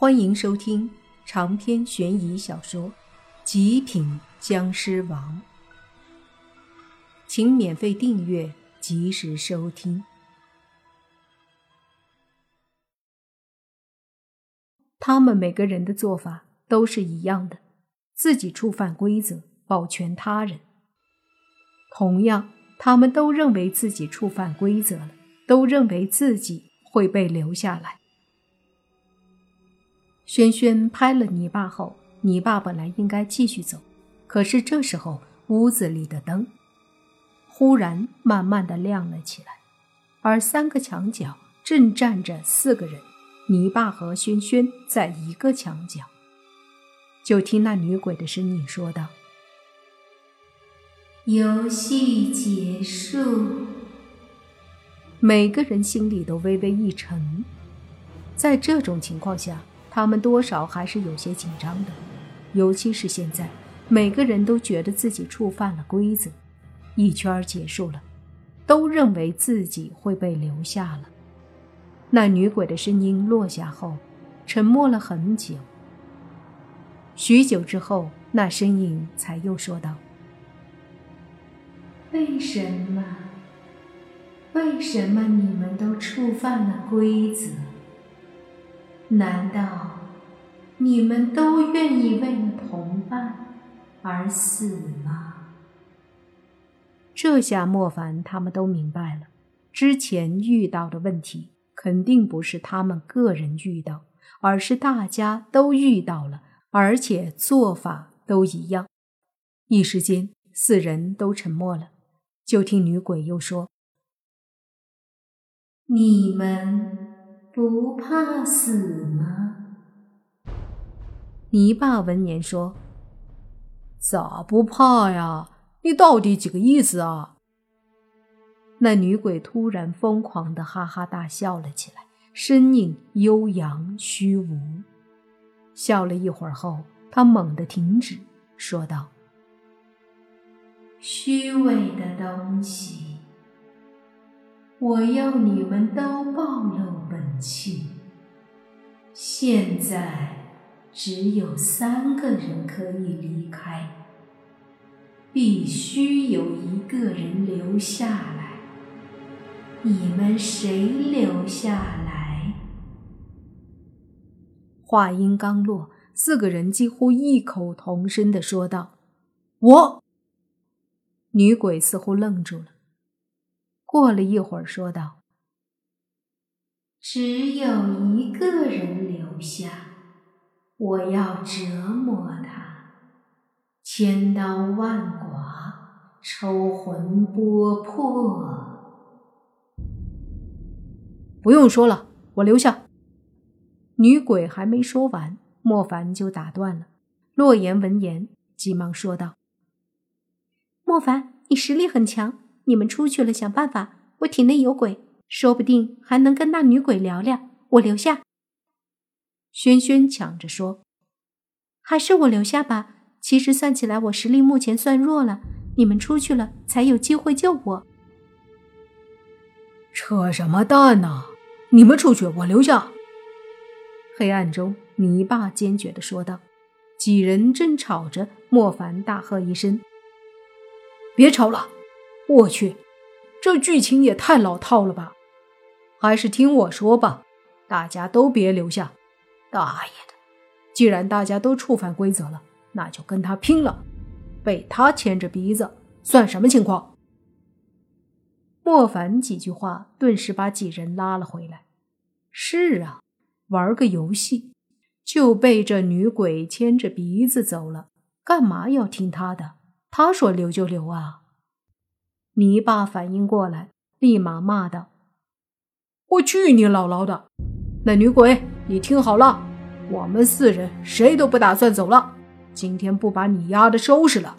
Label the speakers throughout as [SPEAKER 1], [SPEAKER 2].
[SPEAKER 1] 欢迎收听长篇悬疑小说《极品僵尸王》，请免费订阅，及时收听。他们每个人的做法都是一样的，自己触犯规则，保全他人。同样，他们都认为自己触犯规则了，都认为自己会被留下来。轩轩拍了泥巴后，泥巴本来应该继续走，可是这时候屋子里的灯忽然慢慢的亮了起来，而三个墙角正站着四个人，泥巴和轩轩在一个墙角。就听那女鬼的声音说道：“
[SPEAKER 2] 游戏结束。”
[SPEAKER 1] 每个人心里都微微一沉，在这种情况下。他们多少还是有些紧张的，尤其是现在，每个人都觉得自己触犯了规则。一圈结束了，都认为自己会被留下了。那女鬼的声音落下后，沉默了很久。许久之后，那声音才又说道：“
[SPEAKER 2] 为什么？为什么你们都触犯了规则？”难道你们都愿意为了同伴而死吗？
[SPEAKER 1] 这下莫凡他们都明白了，之前遇到的问题肯定不是他们个人遇到，而是大家都遇到了，而且做法都一样。一时间，四人都沉默了。就听女鬼又说：“
[SPEAKER 2] 你们。”不怕死吗？
[SPEAKER 1] 泥巴闻言说：“咋不怕呀？你到底几个意思啊？”那女鬼突然疯狂的哈哈大笑了起来，身影悠扬虚无。笑了一会儿后，她猛地停止，说道：“
[SPEAKER 2] 虚伪的东西。”我要你们都暴露本性。现在只有三个人可以离开，必须有一个人留下来。你们谁留下来？
[SPEAKER 1] 话音刚落，四个人几乎异口同声的说道：“我。”女鬼似乎愣住了。过了一会儿，说道：“
[SPEAKER 2] 只有一个人留下，我要折磨他，千刀万剐，抽魂剥魄。”
[SPEAKER 1] 不用说了，我留下。女鬼还没说完，莫凡就打断了。洛言闻言，急忙说道：“
[SPEAKER 3] 莫凡，你实力很强。”你们出去了，想办法。我体内有鬼，说不定还能跟那女鬼聊聊。我留下。
[SPEAKER 1] 轩轩抢着说：“
[SPEAKER 3] 还是我留下吧。其实算起来，我实力目前算弱了。你们出去了，才有机会救我。”
[SPEAKER 1] 扯什么淡呢？你们出去，我留下。黑暗中，泥巴坚决的说道。几人正吵着，莫凡大喝一声：“别吵了！”我去，这剧情也太老套了吧！还是听我说吧，大家都别留下。大爷的，既然大家都触犯规则了，那就跟他拼了！被他牵着鼻子，算什么情况？莫凡几句话，顿时把几人拉了回来。是啊，玩个游戏，就被这女鬼牵着鼻子走了，干嘛要听他的？他说留就留啊！泥巴反应过来，立马骂道：“我去你姥姥的！那女鬼，你听好了，我们四人谁都不打算走了。今天不把你丫的收拾了，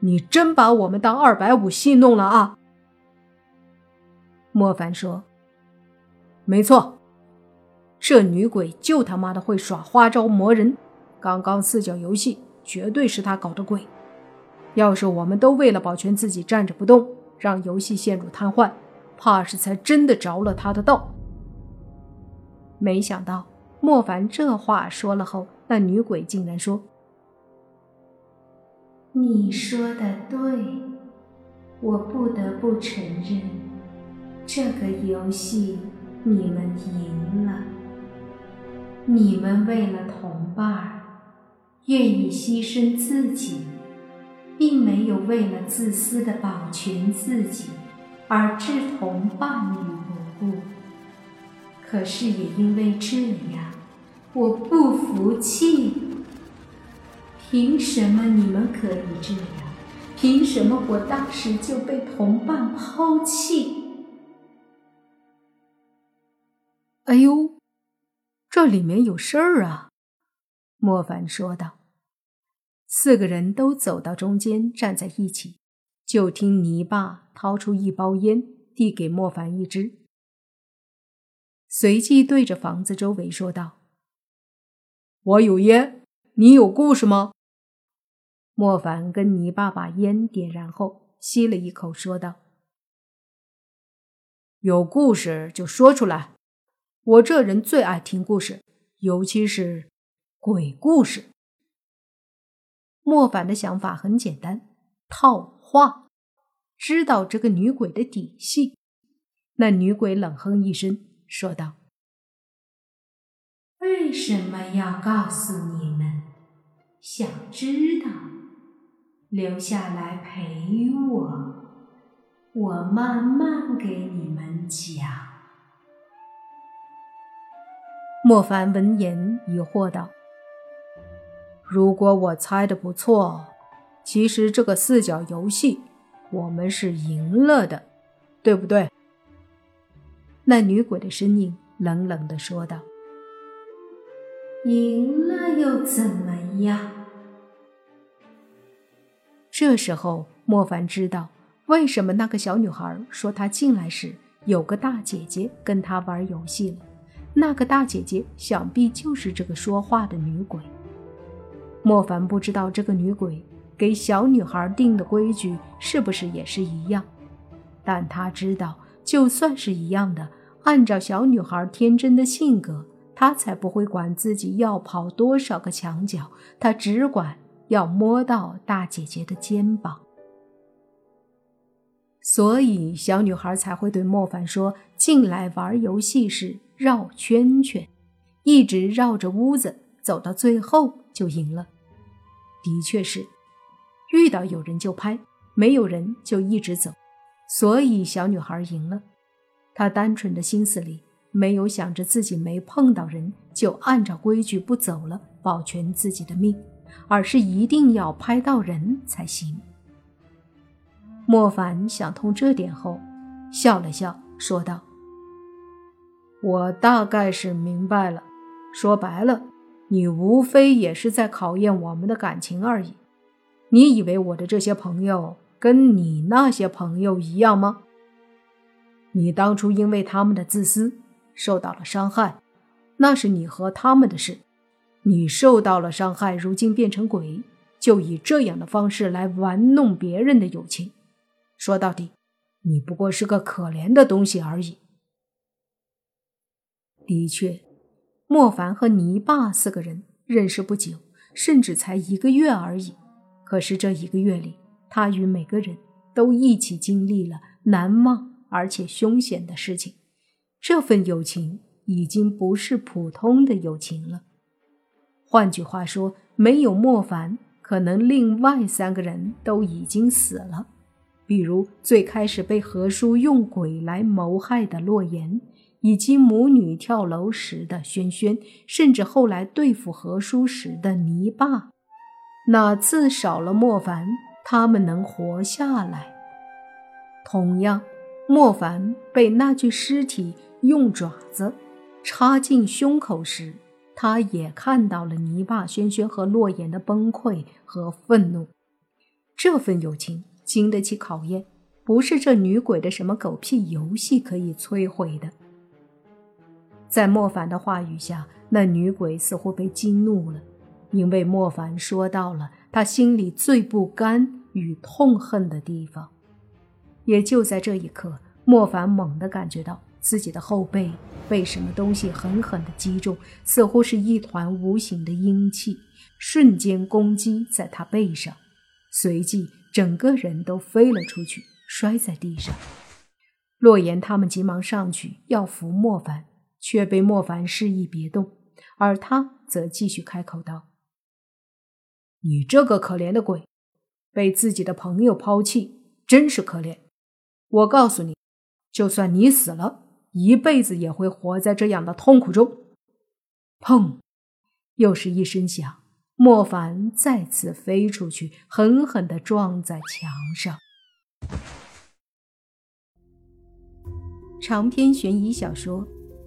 [SPEAKER 1] 你真把我们当二百五戏弄了啊！”莫凡说：“没错，这女鬼就他妈的会耍花招磨人。刚刚四角游戏绝对是她搞的鬼。要是我们都为了保全自己站着不动。”让游戏陷入瘫痪，怕是才真的着了他的道。没想到莫凡这话说了后，那女鬼竟然说：“
[SPEAKER 2] 你说的对，我不得不承认，这个游戏你们赢了。你们为了同伴，愿意牺牲自己。”并没有为了自私的保全自己而置同伴于不顾，可是也因为这样，我不服气。凭什么你们可以这样？凭什么我当时就被同伴抛弃？
[SPEAKER 1] 哎呦，这里面有事儿啊！莫凡说道。四个人都走到中间，站在一起。就听泥巴掏出一包烟，递给莫凡一支，随即对着房子周围说道：“我有烟，你有故事吗？”莫凡跟泥巴把烟点燃后，吸了一口，说道：“有故事就说出来，我这人最爱听故事，尤其是鬼故事。”莫凡的想法很简单，套话，知道这个女鬼的底细。那女鬼冷哼一声，说道：“
[SPEAKER 2] 为什么要告诉你们？想知道，留下来陪我，我慢慢给你们讲。”
[SPEAKER 1] 莫凡闻言疑惑道。如果我猜的不错，其实这个四角游戏我们是赢了的，对不对？那女鬼的声音冷冷的说道：“
[SPEAKER 2] 赢了又怎么样？”
[SPEAKER 1] 这时候，莫凡知道为什么那个小女孩说她进来时有个大姐姐跟她玩游戏了。那个大姐姐想必就是这个说话的女鬼。莫凡不知道这个女鬼给小女孩定的规矩是不是也是一样，但他知道，就算是一样的，按照小女孩天真的性格，她才不会管自己要跑多少个墙角，她只管要摸到大姐姐的肩膀。所以，小女孩才会对莫凡说：“进来玩游戏时绕圈圈，一直绕着屋子走到最后就赢了。”的确是，遇到有人就拍，没有人就一直走，所以小女孩赢了。她单纯的心思里没有想着自己没碰到人就按照规矩不走了，保全自己的命，而是一定要拍到人才行。莫凡想通这点后，笑了笑，说道：“我大概是明白了，说白了。”你无非也是在考验我们的感情而已。你以为我的这些朋友跟你那些朋友一样吗？你当初因为他们的自私受到了伤害，那是你和他们的事。你受到了伤害，如今变成鬼，就以这样的方式来玩弄别人的友情。说到底，你不过是个可怜的东西而已。的确。莫凡和泥巴四个人认识不久，甚至才一个月而已。可是这一个月里，他与每个人都一起经历了难忘而且凶险的事情。这份友情已经不是普通的友情了。换句话说，没有莫凡，可能另外三个人都已经死了。比如最开始被何叔用鬼来谋害的洛言。以及母女跳楼时的轩轩，甚至后来对付何叔时的泥巴，哪次少了莫凡，他们能活下来？同样，莫凡被那具尸体用爪子插进胸口时，他也看到了泥巴、轩轩和洛言的崩溃和愤怒。这份友情经得起考验，不是这女鬼的什么狗屁游戏可以摧毁的。在莫凡的话语下，那女鬼似乎被激怒了，因为莫凡说到了他心里最不甘与痛恨的地方。也就在这一刻，莫凡猛地感觉到自己的后背被什么东西狠狠地击中，似乎是一团无形的阴气，瞬间攻击在他背上，随即整个人都飞了出去，摔在地上。洛言他们急忙上去要扶莫凡，却被莫凡示意别动，而他则继续开口道：“你这个可怜的鬼，被自己的朋友抛弃，真是可怜。我告诉你，就算你死了。”一辈子也会活在这样的痛苦中。砰！又是一声响，莫凡再次飞出去，狠狠的撞在墙上。长篇悬疑小说《